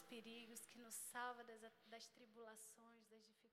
dos perigos, que nos salva das, das tribulações, das dificuldades.